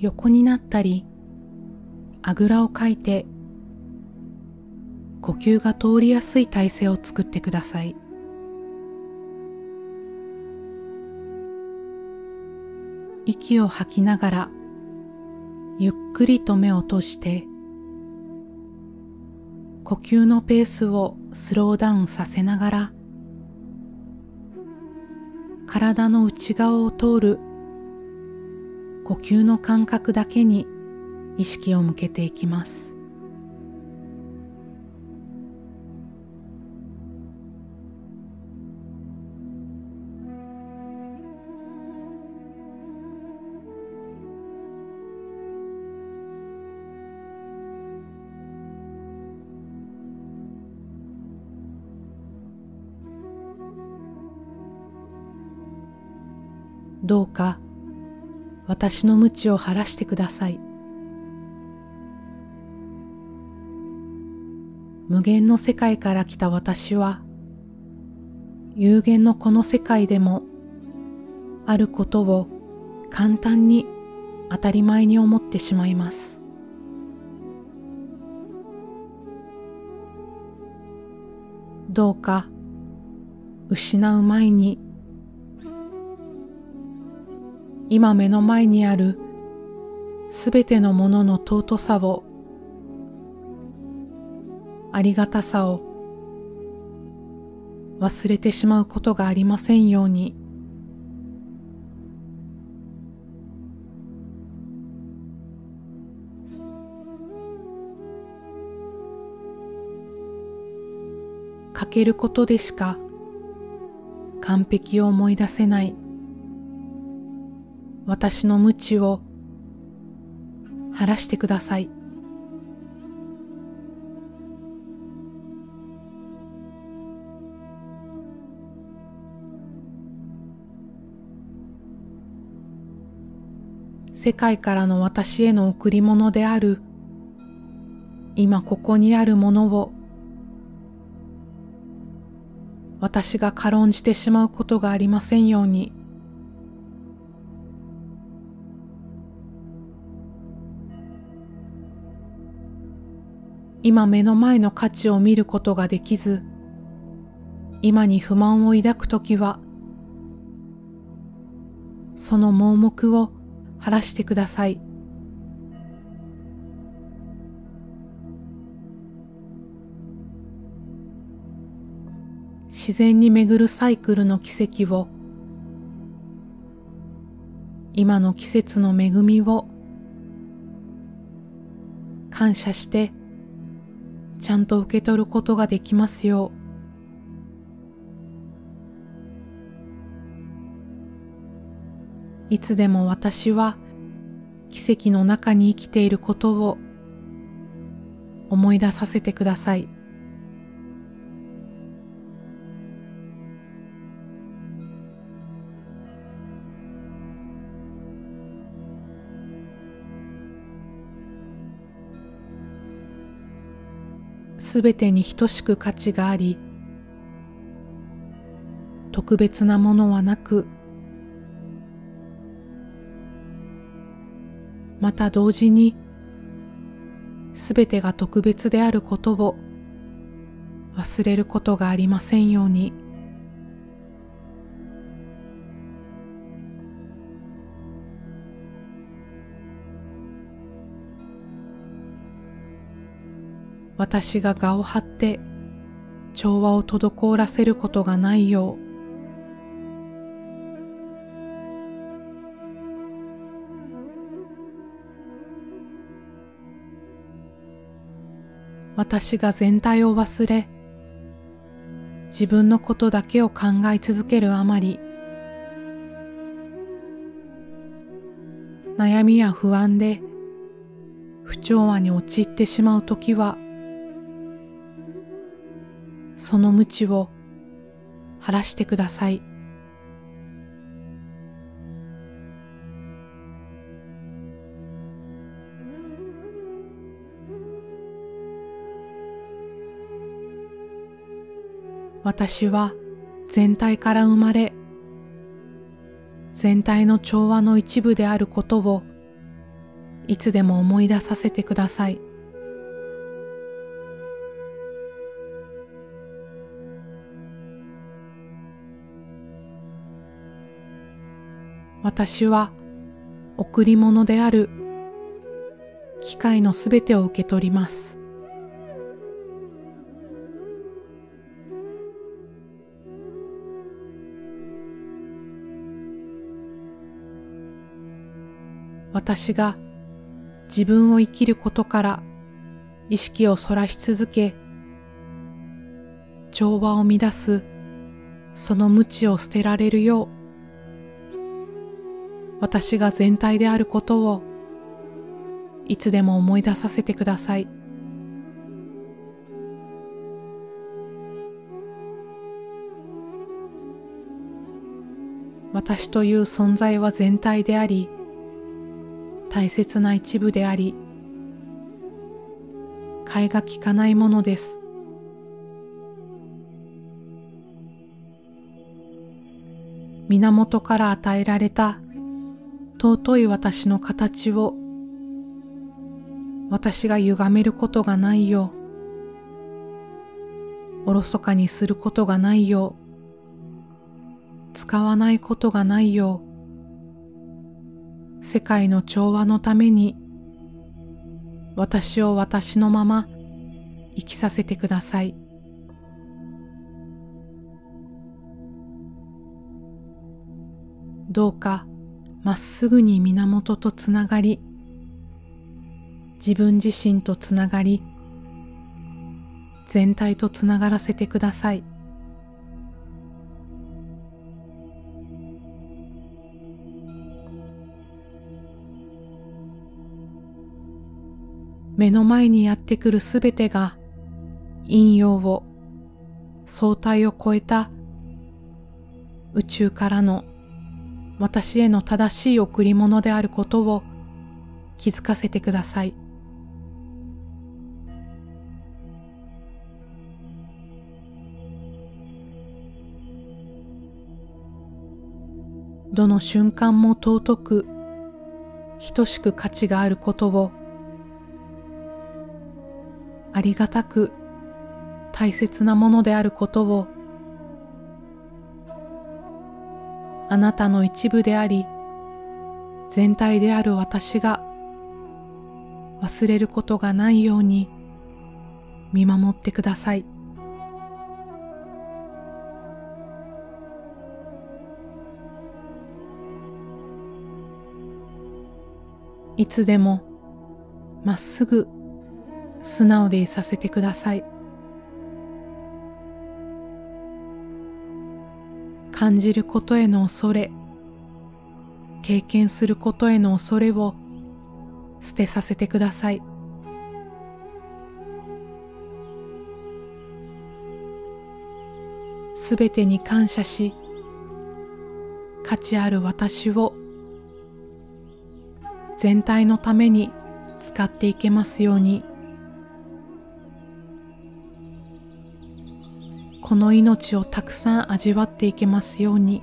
横になったりあぐらをかいて呼吸が通りやすい体勢を作ってください。息を吐きながらゆっくりと目を閉じて呼吸のペースをスローダウンさせながら体の内側を通る呼吸の感覚だけに意識を向けていきます。どうか私の無知を晴らしてください。無限の世界から来た私は有限のこの世界でもあることを簡単に当たり前に思ってしまいます。どうか失う前に今目の前にあるすべてのものの尊さをありがたさを忘れてしまうことがありませんように。かけることでしか完璧を思い出せない。私の無知を晴らしてください。世界からの私への贈り物である今ここにあるものを私が軽んじてしまうことがありませんように今目の前の価値を見ることができず、今に不満を抱くときは、その盲目を晴らしてください。自然に巡るサイクルの奇跡を今の季節の恵みを感謝してちゃんと受け取ることができますよういつでも私は奇跡の中に生きていることを思い出させてください。すべてに等しく価値があり特別なものはなくまた同時にすべてが特別であることを忘れることがありませんように。私が我を張って調和を滞らせることがないよう。私が全体を忘れ自分のことだけを考え続けるあまり悩みや不安で不調和に陥ってしまう時はその無知を晴らしてください。私は全体から生まれ全体の調和の一部であることをいつでも思い出させてください。私は贈り物である機械のすべてを受け取ります。私が自分を生きることから意識をそらし続け、調和を乱すその無知を捨てられるよう、私が全体であることをいつでも思い出させてください。私という存在は全体であり、大切な一部であり、替えが利かないものです。源から与えられた尊い私の形を私が歪めることがないよう、おろそかにすることがないよう、使わないことがないよう、世界の調和のために私を私のまま生きさせてください。どうかまっすぐに源とつながり、自分自身とつながり、全体とつながらせてください。目の前にやってくるすべてが陰陽を相対を超えた宇宙からの私への正しい贈り物であることを気づかせてください。どの瞬間も尊く等しく価値があることをありがたく大切なものであることをあなたの一部であり全体である私が忘れることがないように見守ってください。いつでもまっすぐ素直でいさせてください。感じることへの恐れ、経験することへの恐れを捨てさせてください。すべてに感謝し、価値ある私を全体のために使っていけますようにこの命をたくさん味わっていけますように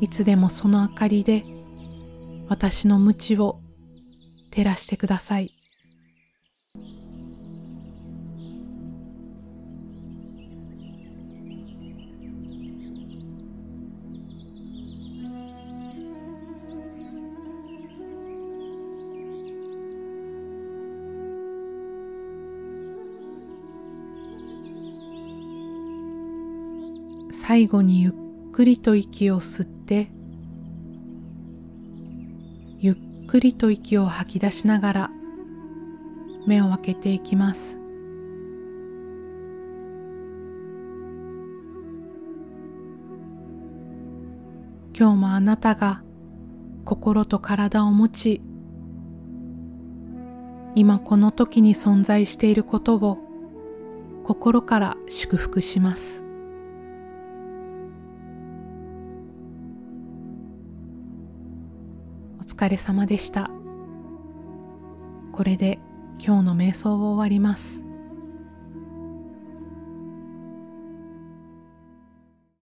いつでもその明かりで私の無知を照らしてください。最後にゆっくりと息を吸ってゆっくりと息を吐き出しながら目を開けていきます。今日もあなたが心と体を持ち今この時に存在していることを心から祝福します。疲れ様でした。これで今日の瞑想を終わります。